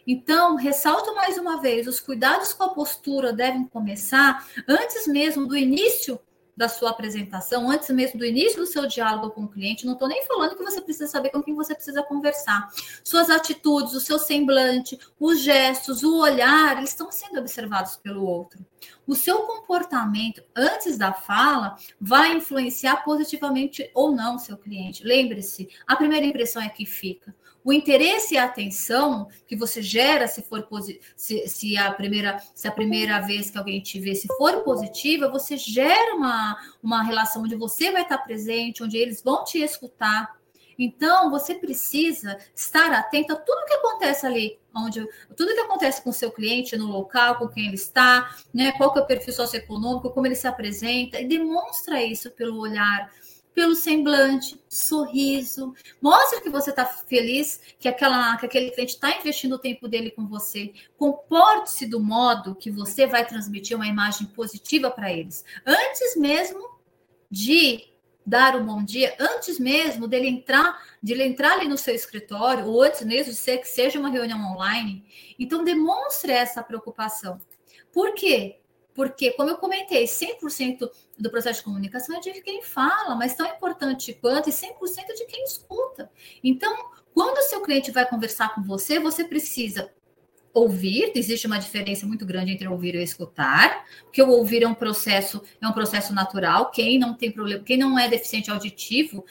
Então, ressalto mais uma vez: os cuidados com a postura devem começar antes mesmo do início da sua apresentação, antes mesmo do início do seu diálogo com o cliente. Não estou nem falando que você precisa saber com quem você precisa conversar. Suas atitudes, o seu semblante, os gestos, o olhar, eles estão sendo observados pelo outro. O seu comportamento antes da fala vai influenciar positivamente ou não seu cliente. Lembre-se, a primeira impressão é que fica o interesse e a atenção que você gera se for se, se, a primeira se a primeira vez que alguém te vê se for positiva, você gera uma, uma relação onde você vai estar presente, onde eles vão te escutar. Então, você precisa estar atento a tudo que acontece ali, onde tudo que acontece com o seu cliente no local, com quem ele está, né? Qual que é o perfil socioeconômico, como ele se apresenta, e demonstra isso pelo olhar, pelo semblante, sorriso. Mostre que você está feliz, que, aquela, que aquele cliente está investindo o tempo dele com você. Comporte-se do modo que você vai transmitir uma imagem positiva para eles. Antes mesmo de dar um bom dia, antes mesmo dele entrar, de ele entrar ali no seu escritório, ou antes mesmo de ser que seja uma reunião online. Então, demonstre essa preocupação. Por quê? Porque, como eu comentei, 100% do processo de comunicação é de quem fala, mas tão importante quanto e 100% de quem escuta. Então, quando o seu cliente vai conversar com você, você precisa ouvir, existe uma diferença muito grande entre ouvir e escutar, porque o ouvir é um processo, é um processo natural, quem não tem problema, quem não é deficiente auditivo,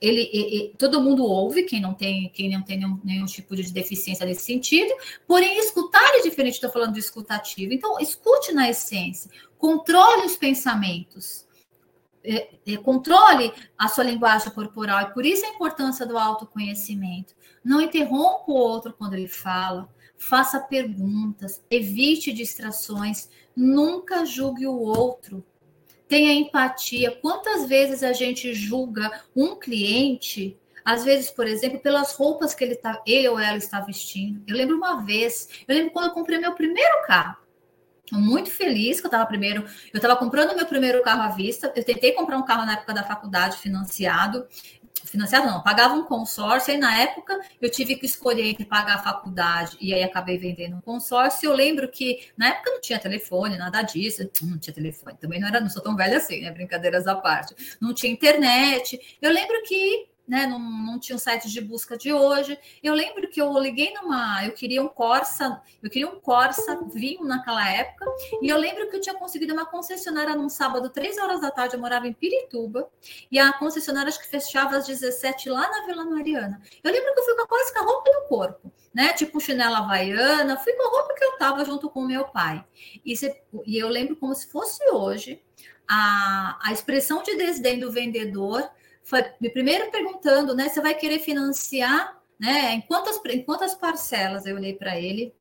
ele, ele, todo mundo ouve, quem não tem, quem não tem nenhum, nenhum, tipo de deficiência nesse sentido, porém escutar é diferente, estou falando do escutativo. Então, escute na essência, controle os pensamentos, é, é, controle a sua linguagem corporal, e por isso a importância do autoconhecimento. Não interrompa o outro quando ele fala, faça perguntas, evite distrações, nunca julgue o outro tenha empatia. Quantas vezes a gente julga um cliente, às vezes, por exemplo, pelas roupas que ele, tá, ele ou ela está vestindo? Eu lembro uma vez, eu lembro quando eu comprei meu primeiro carro. Muito feliz que eu estava primeiro, eu estava comprando meu primeiro carro à vista. Eu tentei comprar um carro na época da faculdade financiado financiado não, pagava um consórcio, e na época eu tive que escolher entre pagar a faculdade e aí acabei vendendo um consórcio. Eu lembro que na época não tinha telefone, nada disso, não tinha telefone, também não era, não sou tão velha assim, né? Brincadeiras à parte. Não tinha internet. Eu lembro que né? Não, não tinha um site de busca de hoje. Eu lembro que eu liguei numa. Eu queria um Corsa, eu queria um Corsa vinho naquela época, e eu lembro que eu tinha conseguido uma concessionária num sábado, três horas da tarde, eu morava em Pirituba, e a concessionária acho que fechava às 17 lá na Vila Mariana. Eu lembro que eu fui com quase com a roupa no corpo. né? Tipo chinela havaiana, fui com a roupa que eu tava junto com o meu pai. E, se, e eu lembro como se fosse hoje a, a expressão de desdém do vendedor me primeiro perguntando, né? Você vai querer financiar, né? Em quantas, em quantas parcelas? Eu olhei para ele,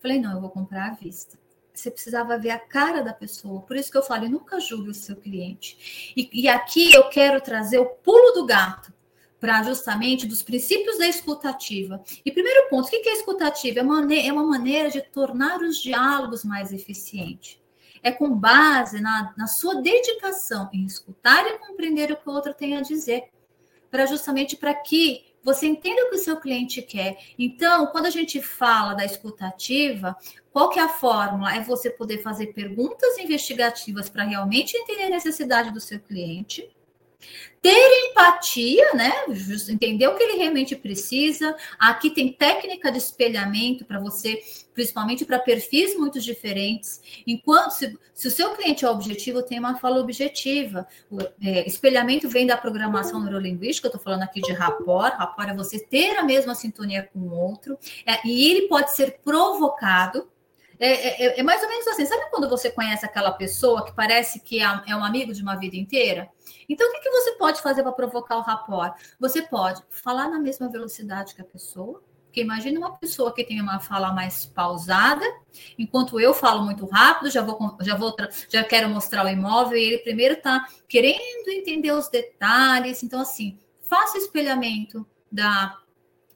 falei, não, eu vou comprar à vista. Você precisava ver a cara da pessoa. Por isso que eu falo, nunca julgue o seu cliente. E, e aqui eu quero trazer o pulo do gato para justamente dos princípios da escutativa. E primeiro ponto, o que é escutativa? É uma, é uma maneira de tornar os diálogos mais eficientes. É com base na, na sua dedicação em escutar e compreender o que o outro tem a dizer, para justamente para que você entenda o que o seu cliente quer. Então, quando a gente fala da escutativa, qual que é a fórmula? É você poder fazer perguntas investigativas para realmente entender a necessidade do seu cliente ter empatia, né? Entender o que ele realmente precisa. Aqui tem técnica de espelhamento para você, principalmente para perfis muito diferentes. Enquanto se, se, o seu cliente é objetivo, tem uma fala objetiva. O é, espelhamento vem da programação neurolinguística, eu estou falando aqui de rapport. Rapport é você ter a mesma sintonia com o outro, é, e ele pode ser provocado. É, é, é, é mais ou menos assim. Sabe quando você conhece aquela pessoa que parece que é, é um amigo de uma vida inteira? Então, o que, que você pode fazer para provocar o rapport? Você pode falar na mesma velocidade que a pessoa, porque imagine uma pessoa que tem uma fala mais pausada, enquanto eu falo muito rápido, já vou, já vou, já quero mostrar o imóvel e ele primeiro está querendo entender os detalhes. Então, assim, faça espelhamento da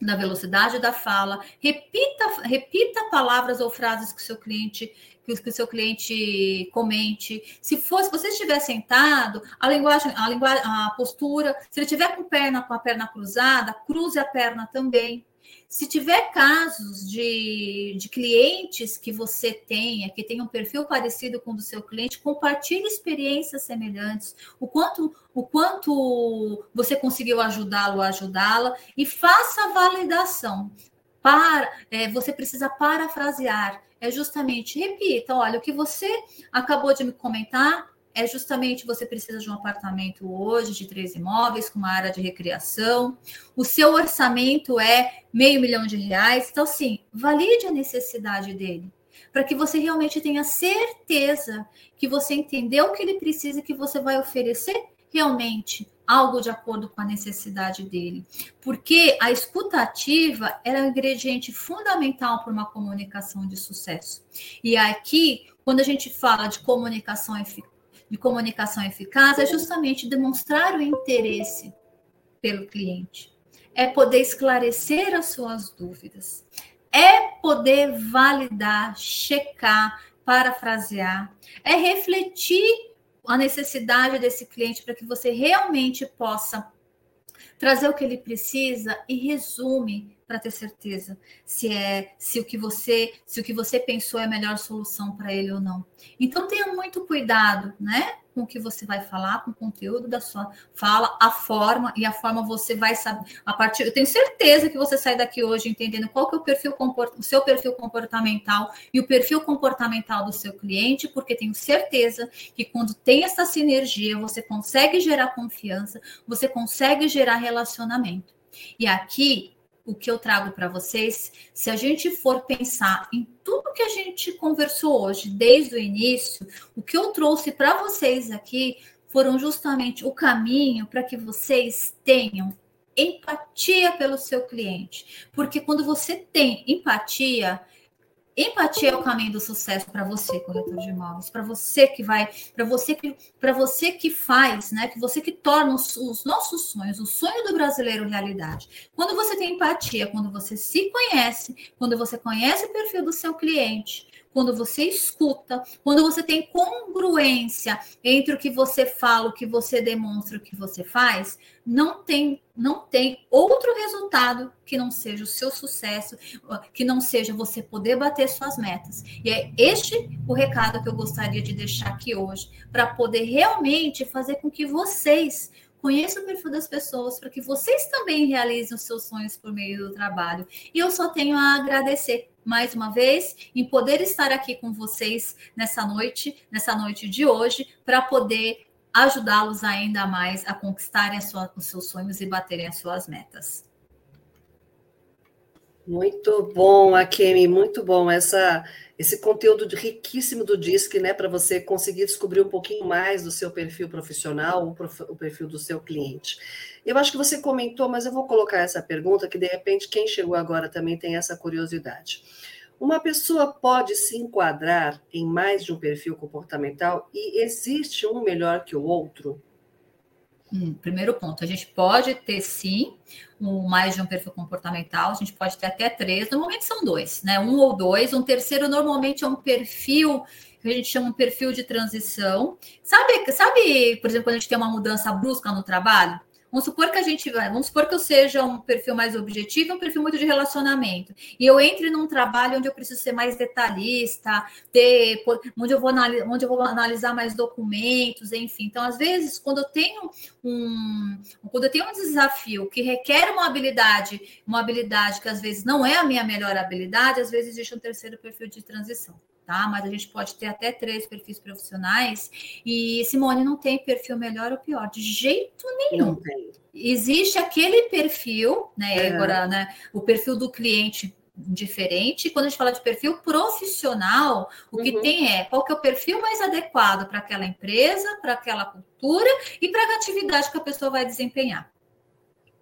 da velocidade da fala, repita, repita palavras ou frases que o seu cliente que o seu cliente comente. Se fosse, você estiver sentado, a linguagem, a linguagem, a postura, se ele tiver com perna com a perna cruzada, cruze a perna também. Se tiver casos de, de clientes que você tenha, que tenham um perfil parecido com o do seu cliente, compartilhe experiências semelhantes, o quanto, o quanto você conseguiu ajudá-lo, ajudá-la, e faça a validação. Para, é, você precisa parafrasear é justamente, repita, olha, o que você acabou de me comentar é justamente você precisa de um apartamento hoje de três imóveis com uma área de recreação. O seu orçamento é meio milhão de reais. Então, sim, valide a necessidade dele, para que você realmente tenha certeza que você entendeu o que ele precisa e que você vai oferecer realmente algo de acordo com a necessidade dele. Porque a escuta ativa é um ingrediente fundamental para uma comunicação de sucesso. E aqui, quando a gente fala de comunicação, de comunicação eficaz, é justamente demonstrar o interesse pelo cliente. É poder esclarecer as suas dúvidas. É poder validar, checar, parafrasear. É refletir a necessidade desse cliente para que você realmente possa trazer o que ele precisa e resume para ter certeza se é se o que você se o que você pensou é a melhor solução para ele ou não. Então tenha muito cuidado, né? com o que você vai falar, com o conteúdo da sua fala, a forma, e a forma você vai saber. A partir, eu tenho certeza que você sai daqui hoje entendendo qual que é o perfil o seu perfil comportamental e o perfil comportamental do seu cliente, porque tenho certeza que quando tem essa sinergia, você consegue gerar confiança, você consegue gerar relacionamento. E aqui o que eu trago para vocês, se a gente for pensar em tudo que a gente conversou hoje, desde o início, o que eu trouxe para vocês aqui foram justamente o caminho para que vocês tenham empatia pelo seu cliente. Porque quando você tem empatia, Empatia é o caminho do sucesso para você, corretor de imóveis, para você que vai, para você que, para você que faz, né? Que você que torna os, os, nossos sonhos, o sonho do brasileiro realidade. Quando você tem empatia, quando você se conhece, quando você conhece o perfil do seu cliente, quando você escuta, quando você tem congruência entre o que você fala, o que você demonstra, o que você faz, não tem não tem outro resultado que não seja o seu sucesso, que não seja você poder bater suas metas. E é este o recado que eu gostaria de deixar aqui hoje, para poder realmente fazer com que vocês conheçam o perfil das pessoas, para que vocês também realizem os seus sonhos por meio do trabalho. E eu só tenho a agradecer mais uma vez em poder estar aqui com vocês nessa noite, nessa noite de hoje, para poder ajudá-los ainda mais a conquistarem sua, os seus sonhos e baterem as suas metas. Muito bom, Akemi, muito bom essa esse conteúdo riquíssimo do DISC, né, para você conseguir descobrir um pouquinho mais do seu perfil profissional, o perfil do seu cliente. Eu acho que você comentou, mas eu vou colocar essa pergunta que de repente quem chegou agora também tem essa curiosidade. Uma pessoa pode se enquadrar em mais de um perfil comportamental e existe um melhor que o outro? Hum, primeiro ponto, a gente pode ter sim um, mais de um perfil comportamental, a gente pode ter até três, normalmente são dois, né? Um ou dois, um terceiro normalmente é um perfil que a gente chama um perfil de transição. Sabe, sabe, por exemplo, quando a gente tem uma mudança brusca no trabalho? Vamos supor que a gente vai, vamos supor que eu seja um perfil mais objetivo, um perfil muito de relacionamento, e eu entre num trabalho onde eu preciso ser mais detalhista, ter, onde eu vou analisar, onde eu vou analisar mais documentos, enfim. Então, às vezes, quando eu tenho um, quando eu tenho um desafio que requer uma habilidade, uma habilidade que às vezes não é a minha melhor habilidade, às vezes existe um terceiro perfil de transição tá? Mas a gente pode ter até três perfis profissionais. E Simone não tem perfil melhor ou pior, de jeito nenhum. Não tem. Existe aquele perfil, né? É. Agora, né? O perfil do cliente diferente. Quando a gente fala de perfil profissional, o que uhum. tem é qual que é o perfil mais adequado para aquela empresa, para aquela cultura e para a atividade que a pessoa vai desempenhar.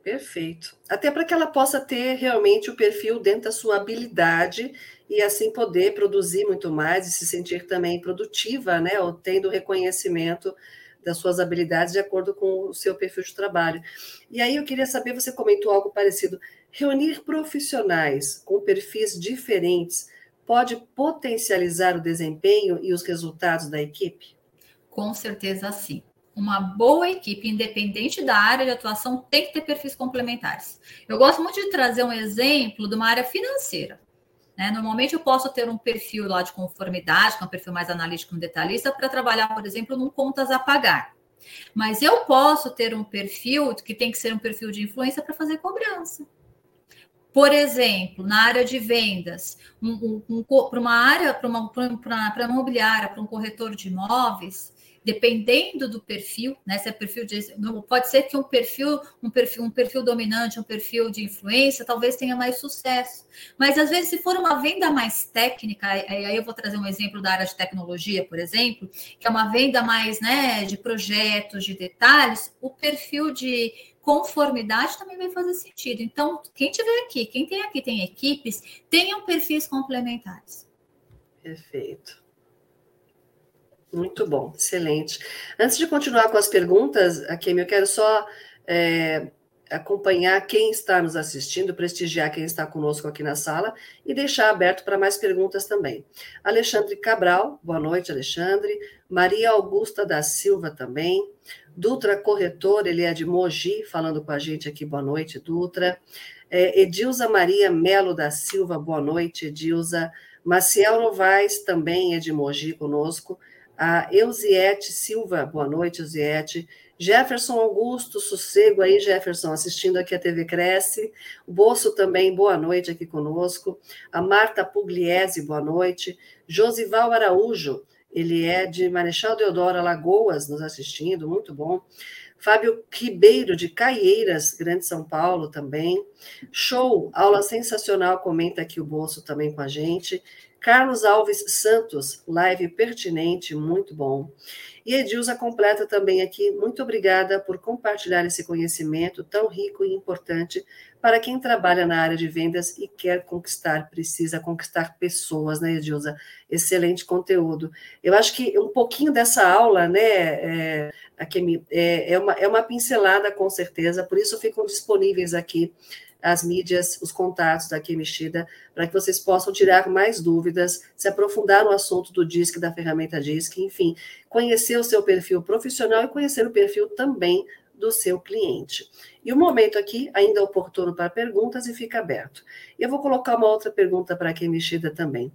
Perfeito. Até para que ela possa ter realmente o perfil dentro da sua habilidade e assim poder produzir muito mais e se sentir também produtiva, né, ou tendo reconhecimento das suas habilidades de acordo com o seu perfil de trabalho. E aí eu queria saber, você comentou algo parecido, reunir profissionais com perfis diferentes pode potencializar o desempenho e os resultados da equipe? Com certeza sim. Uma boa equipe, independente da área de atuação, tem que ter perfis complementares. Eu gosto muito de trazer um exemplo de uma área financeira. Né? Normalmente eu posso ter um perfil lá de conformidade, que é um perfil mais analítico e detalhista, para trabalhar, por exemplo, num contas a pagar. Mas eu posso ter um perfil que tem que ser um perfil de influência para fazer cobrança. Por exemplo, na área de vendas, um, um, um, para uma área, para uma, imobiliária, para um corretor de imóveis, dependendo do perfil, né? Se é perfil de, pode ser que um perfil, um perfil, um perfil dominante, um perfil de influência, talvez tenha mais sucesso. Mas às vezes, se for uma venda mais técnica, aí eu vou trazer um exemplo da área de tecnologia, por exemplo, que é uma venda mais, né, de projetos, de detalhes, o perfil de conformidade também vai fazer sentido. Então, quem tiver aqui, quem tem aqui tem equipes, tenham perfis complementares. Perfeito. Muito bom, excelente. Antes de continuar com as perguntas, Akemi, eu quero só é, acompanhar quem está nos assistindo, prestigiar quem está conosco aqui na sala e deixar aberto para mais perguntas também. Alexandre Cabral, boa noite, Alexandre. Maria Augusta da Silva também. Dutra Corretor, ele é de Mogi, falando com a gente aqui, boa noite, Dutra. É, Edilza Maria Melo da Silva, boa noite, Edilza. Maciel Novaes também é de Mogi conosco a Eusiete Silva, boa noite, Eusiete. Jefferson Augusto, sossego aí, Jefferson, assistindo aqui a TV Cresce. O Bolso também, boa noite aqui conosco. A Marta Pugliese, boa noite. Josival Araújo, ele é de Marechal Deodoro, Alagoas, nos assistindo, muito bom. Fábio Ribeiro, de Caieiras, Grande São Paulo, também. Show, aula sensacional, comenta aqui o Bolso também com a gente. Carlos Alves Santos, live pertinente, muito bom. E Edilza completa também aqui, muito obrigada por compartilhar esse conhecimento tão rico e importante para quem trabalha na área de vendas e quer conquistar, precisa conquistar pessoas, né, Edilza? Excelente conteúdo. Eu acho que um pouquinho dessa aula, né, é, aqui, é, é, uma, é uma pincelada, com certeza, por isso ficam disponíveis aqui as mídias, os contatos da Mexida, para que vocês possam tirar mais dúvidas, se aprofundar no assunto do DISC, da ferramenta DISC, enfim, conhecer o seu perfil profissional e conhecer o perfil também do seu cliente. E o momento aqui ainda é oportuno para perguntas e fica aberto. Eu vou colocar uma outra pergunta para a Mexida também.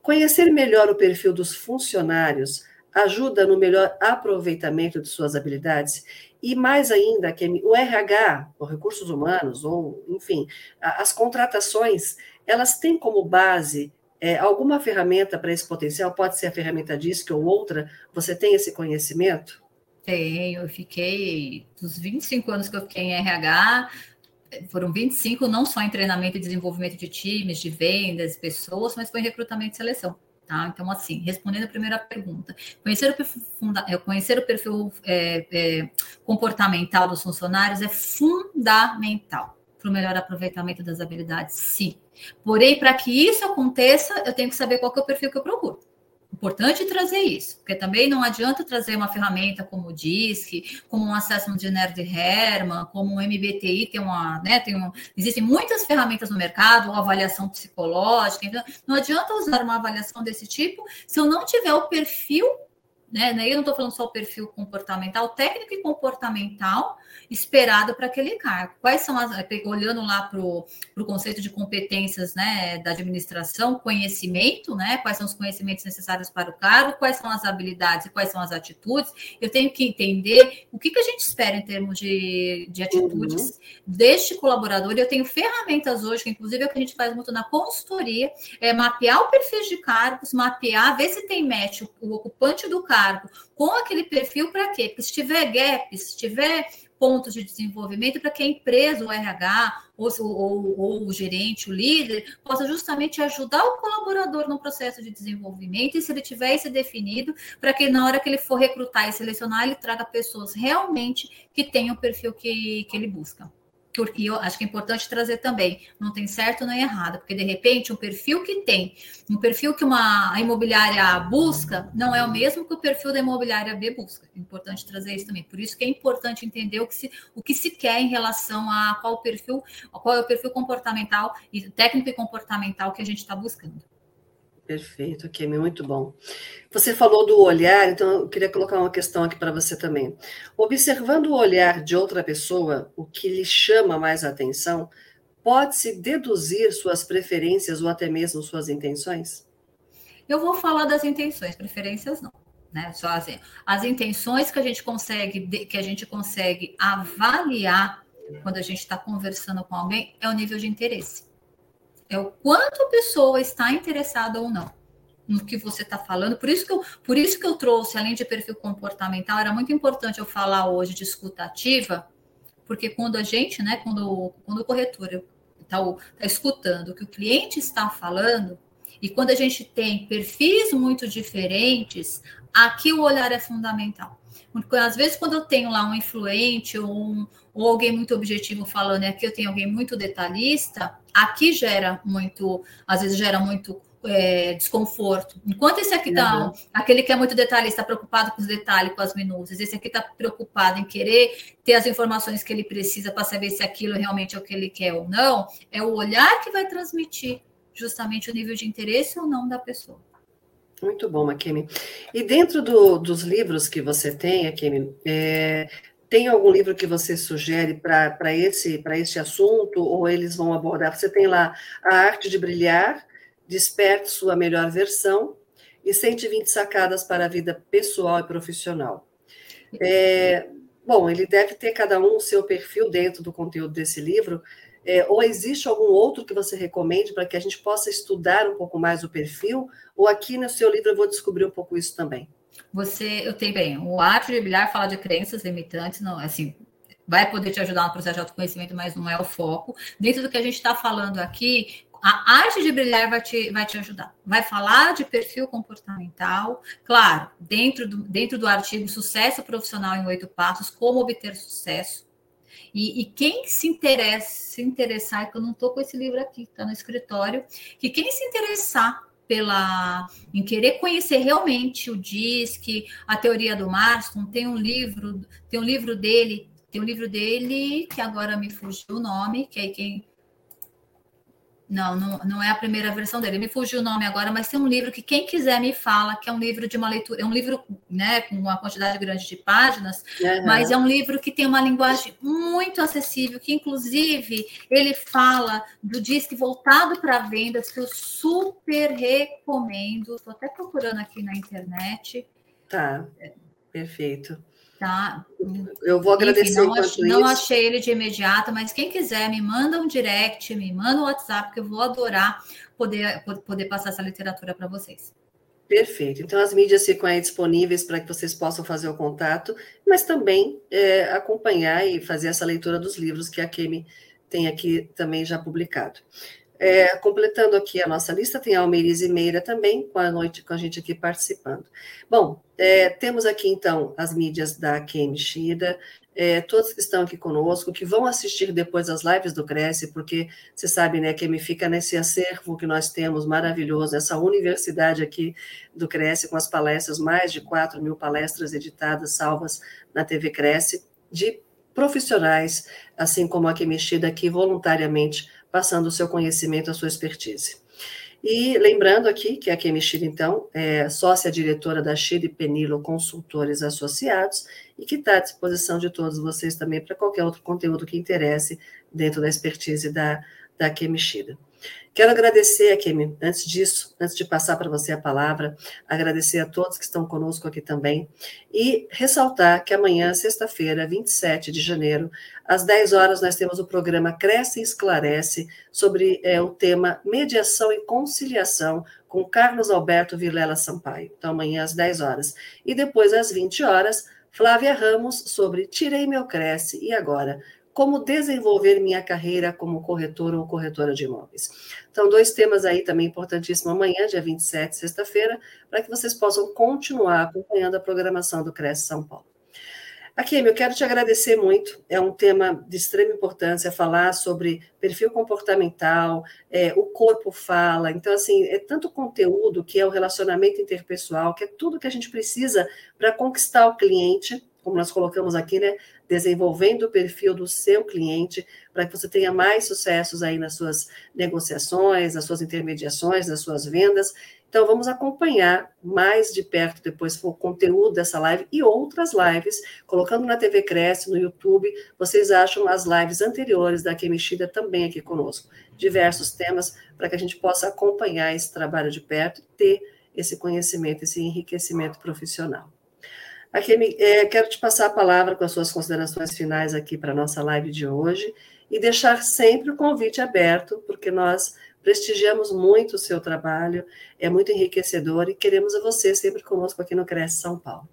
Conhecer melhor o perfil dos funcionários ajuda no melhor aproveitamento de suas habilidades e mais ainda, que o RH, os recursos humanos, ou enfim, as contratações, elas têm como base é, alguma ferramenta para esse potencial? Pode ser a ferramenta DISC ou outra? Você tem esse conhecimento? Tenho, eu fiquei, dos 25 anos que eu fiquei em RH, foram 25, não só em treinamento e desenvolvimento de times, de vendas, pessoas, mas foi em recrutamento e seleção. Tá? Então, assim, respondendo a primeira pergunta, conhecer o perfil, funda, é, conhecer o perfil é, é, comportamental dos funcionários é fundamental para o melhor aproveitamento das habilidades, sim. Porém, para que isso aconteça, eu tenho que saber qual é o perfil que eu procuro. Importante trazer isso, porque também não adianta trazer uma ferramenta como o DISC, como um assessment de Nerd Herman, como o MBTI, tem uma, né, tem um, existem muitas ferramentas no mercado, uma avaliação psicológica, então não adianta usar uma avaliação desse tipo se eu não tiver o perfil né? Eu não estou falando só o perfil comportamental, técnico e comportamental esperado para aquele cargo. Quais são as, olhando lá para o conceito de competências né, da administração, conhecimento, né? Quais são os conhecimentos necessários para o cargo, quais são as habilidades e quais são as atitudes. Eu tenho que entender o que, que a gente espera em termos de, de atitudes uhum. deste colaborador. Eu tenho ferramentas hoje, que inclusive é o que a gente faz muito na consultoria, é mapear o perfil de cargos, mapear, ver se tem match o, o ocupante do cargo com aquele perfil para quê? Porque se tiver gaps, se tiver pontos de desenvolvimento para que a empresa, o RH, ou, ou, ou, o gerente, o líder, possa justamente ajudar o colaborador no processo de desenvolvimento, e se ele tiver isso definido, para que na hora que ele for recrutar e selecionar, ele traga pessoas realmente que tenham o perfil que, que ele busca porque eu acho que é importante trazer também, não tem certo nem errado, porque de repente o perfil que tem, um perfil que uma imobiliária busca, não é o mesmo que o perfil da imobiliária B busca. É importante trazer isso também. Por isso que é importante entender o que se, o que se quer em relação a qual perfil, qual é o perfil comportamental e técnico e comportamental que a gente está buscando. Perfeito, ok, muito bom. Você falou do olhar, então eu queria colocar uma questão aqui para você também. Observando o olhar de outra pessoa, o que lhe chama mais atenção, pode-se deduzir suas preferências ou até mesmo suas intenções? Eu vou falar das intenções, preferências não. Né? Só assim, as intenções que a gente consegue, que a gente consegue avaliar quando a gente está conversando com alguém é o nível de interesse. É o quanto a pessoa está interessada ou não no que você está falando. Por isso que eu, por isso que eu trouxe, além de perfil comportamental, era muito importante eu falar hoje de escuta ativa, porque quando a gente, né, quando, quando o corretor está tá escutando o que o cliente está falando, e quando a gente tem perfis muito diferentes, aqui o olhar é fundamental. Porque às vezes, quando eu tenho lá um influente ou, um, ou alguém muito objetivo falando, e aqui eu tenho alguém muito detalhista, aqui gera muito, às vezes gera muito é, desconforto. Enquanto esse aqui tá, uhum. aquele que é muito detalhista, está preocupado com os detalhes, com as minúcias, esse aqui está preocupado em querer ter as informações que ele precisa para saber se aquilo realmente é o que ele quer ou não, é o olhar que vai transmitir justamente o nível de interesse ou não da pessoa. Muito bom, Akemi. E dentro do, dos livros que você tem, Akemi, é, tem algum livro que você sugere para esse, esse assunto, ou eles vão abordar? Você tem lá A Arte de Brilhar, Desperte Sua Melhor Versão e 120 Sacadas para a Vida Pessoal e Profissional. É, bom, ele deve ter cada um o seu perfil dentro do conteúdo desse livro, é, ou existe algum outro que você recomende para que a gente possa estudar um pouco mais o perfil? Ou aqui no seu livro eu vou descobrir um pouco isso também? Você, eu tenho bem, o arte de brilhar fala de crenças limitantes, não, assim, vai poder te ajudar no processo de autoconhecimento, mas não é o foco. Dentro do que a gente está falando aqui, a arte de brilhar vai te, vai te ajudar. Vai falar de perfil comportamental, claro, dentro do, dentro do artigo Sucesso Profissional em Oito Passos, como obter sucesso. E, e, quem se interessa, se interessar, que eu não estou com esse livro aqui, está no escritório, que quem se interessar pela em querer conhecer realmente o DISC, a teoria do Marston, tem um livro, tem um livro dele, tem um livro dele que agora me fugiu o nome, que é quem não, não, não é a primeira versão dele. Me fugiu o nome agora, mas tem um livro que quem quiser me fala, que é um livro de uma leitura, é um livro, né, com uma quantidade grande de páginas, uhum. mas é um livro que tem uma linguagem muito acessível, que inclusive ele fala do disque voltado para vendas, que eu super recomendo. Estou até procurando aqui na internet. Tá, perfeito. Tá? Eu vou agradecer Enfim, não, ach, não achei ele de imediato, mas quem quiser me manda um direct, me manda um WhatsApp, que eu vou adorar poder, poder passar essa literatura para vocês. Perfeito. Então, as mídias ficam aí disponíveis para que vocês possam fazer o contato, mas também é, acompanhar e fazer essa leitura dos livros que a Kemi tem aqui também já publicado. É, completando aqui a nossa lista, tem a Almeirize Meira também, com a noite com a gente aqui participando. Bom, é, temos aqui então as mídias da Kemi Shida, é, todos que estão aqui conosco, que vão assistir depois as lives do Cresce, porque você sabe, né, que me fica nesse acervo que nós temos maravilhoso, essa universidade aqui do Cresce, com as palestras, mais de 4 mil palestras editadas, salvas na TV Cresce, de profissionais, assim como a que mexida aqui voluntariamente, passando o seu conhecimento, a sua expertise. E lembrando aqui que a Kemi Chile, então, é sócia-diretora da Chile Penilo Consultores Associados e que está à disposição de todos vocês também para qualquer outro conteúdo que interesse dentro da expertise da, da Kemi Chile. Quero agradecer, Kemi, antes disso, antes de passar para você a palavra, agradecer a todos que estão conosco aqui também e ressaltar que amanhã, sexta-feira, 27 de janeiro, às 10 horas, nós temos o programa Cresce e Esclarece sobre é, o tema Mediação e Conciliação com Carlos Alberto Vilela Sampaio. Então, amanhã às 10 horas. E depois, às 20 horas, Flávia Ramos sobre Tirei Meu Cresce e Agora como desenvolver minha carreira como corretor ou corretora de imóveis. Então, dois temas aí também importantíssimos amanhã, dia 27, sexta-feira, para que vocês possam continuar acompanhando a programação do Cresce São Paulo. Aqui, eu quero te agradecer muito. É um tema de extrema importância falar sobre perfil comportamental, é, o corpo fala. Então, assim, é tanto conteúdo que é o relacionamento interpessoal, que é tudo que a gente precisa para conquistar o cliente, como nós colocamos aqui, né? Desenvolvendo o perfil do seu cliente para que você tenha mais sucessos aí nas suas negociações, nas suas intermediações, nas suas vendas. Então, vamos acompanhar mais de perto depois o conteúdo dessa live e outras lives, colocando na TV Cresce, no YouTube, vocês acham as lives anteriores da Mexida também aqui conosco. Diversos temas para que a gente possa acompanhar esse trabalho de perto e ter esse conhecimento, esse enriquecimento profissional. Akemi, é, quero te passar a palavra com as suas considerações finais aqui para a nossa live de hoje e deixar sempre o convite aberto, porque nós prestigiamos muito o seu trabalho, é muito enriquecedor e queremos a você sempre conosco aqui no Cresce São Paulo.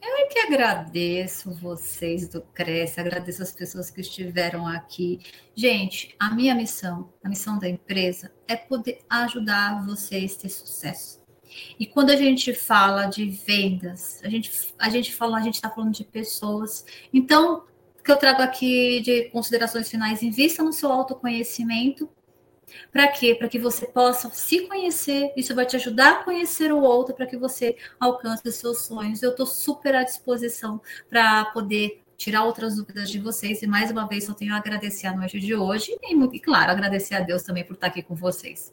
Eu é que agradeço vocês do Cresce, agradeço as pessoas que estiveram aqui. Gente, a minha missão, a missão da empresa, é poder ajudar vocês a ter sucesso. E quando a gente fala de vendas, a gente, a gente fala, a gente está falando de pessoas. Então, o que eu trago aqui de considerações finais, invista no seu autoconhecimento. Para quê? Para que você possa se conhecer, isso vai te ajudar a conhecer o outro, para que você alcance os seus sonhos. Eu estou super à disposição para poder tirar outras dúvidas de vocês. E mais uma vez, eu tenho a agradecer a noite de hoje e, e claro, agradecer a Deus também por estar aqui com vocês.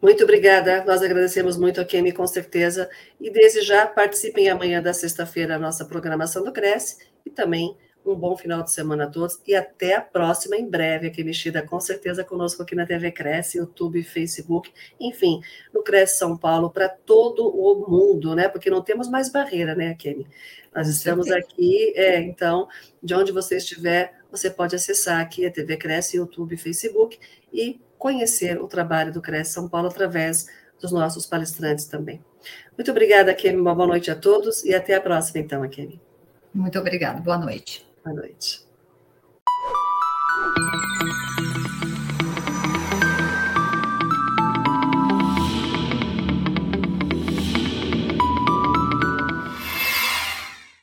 Muito obrigada, nós agradecemos muito a Kemi, com certeza, e desde já participem amanhã da sexta-feira a nossa programação do Cresce. E também um bom final de semana a todos. E até a próxima, em breve, aqui mexida com certeza conosco aqui na TV Cresce, YouTube, Facebook, enfim, no Cresce São Paulo, para todo o mundo, né? Porque não temos mais barreira, né, Kemi? Nós estamos aqui, é, então, de onde você estiver, você pode acessar aqui a TV Cresce, YouTube, Facebook e conhecer o trabalho do Cresce São Paulo através dos nossos palestrantes também. Muito obrigada, Kemi. Uma boa noite a todos e até a próxima, então, Kemi. Muito obrigada. Boa noite. Boa noite.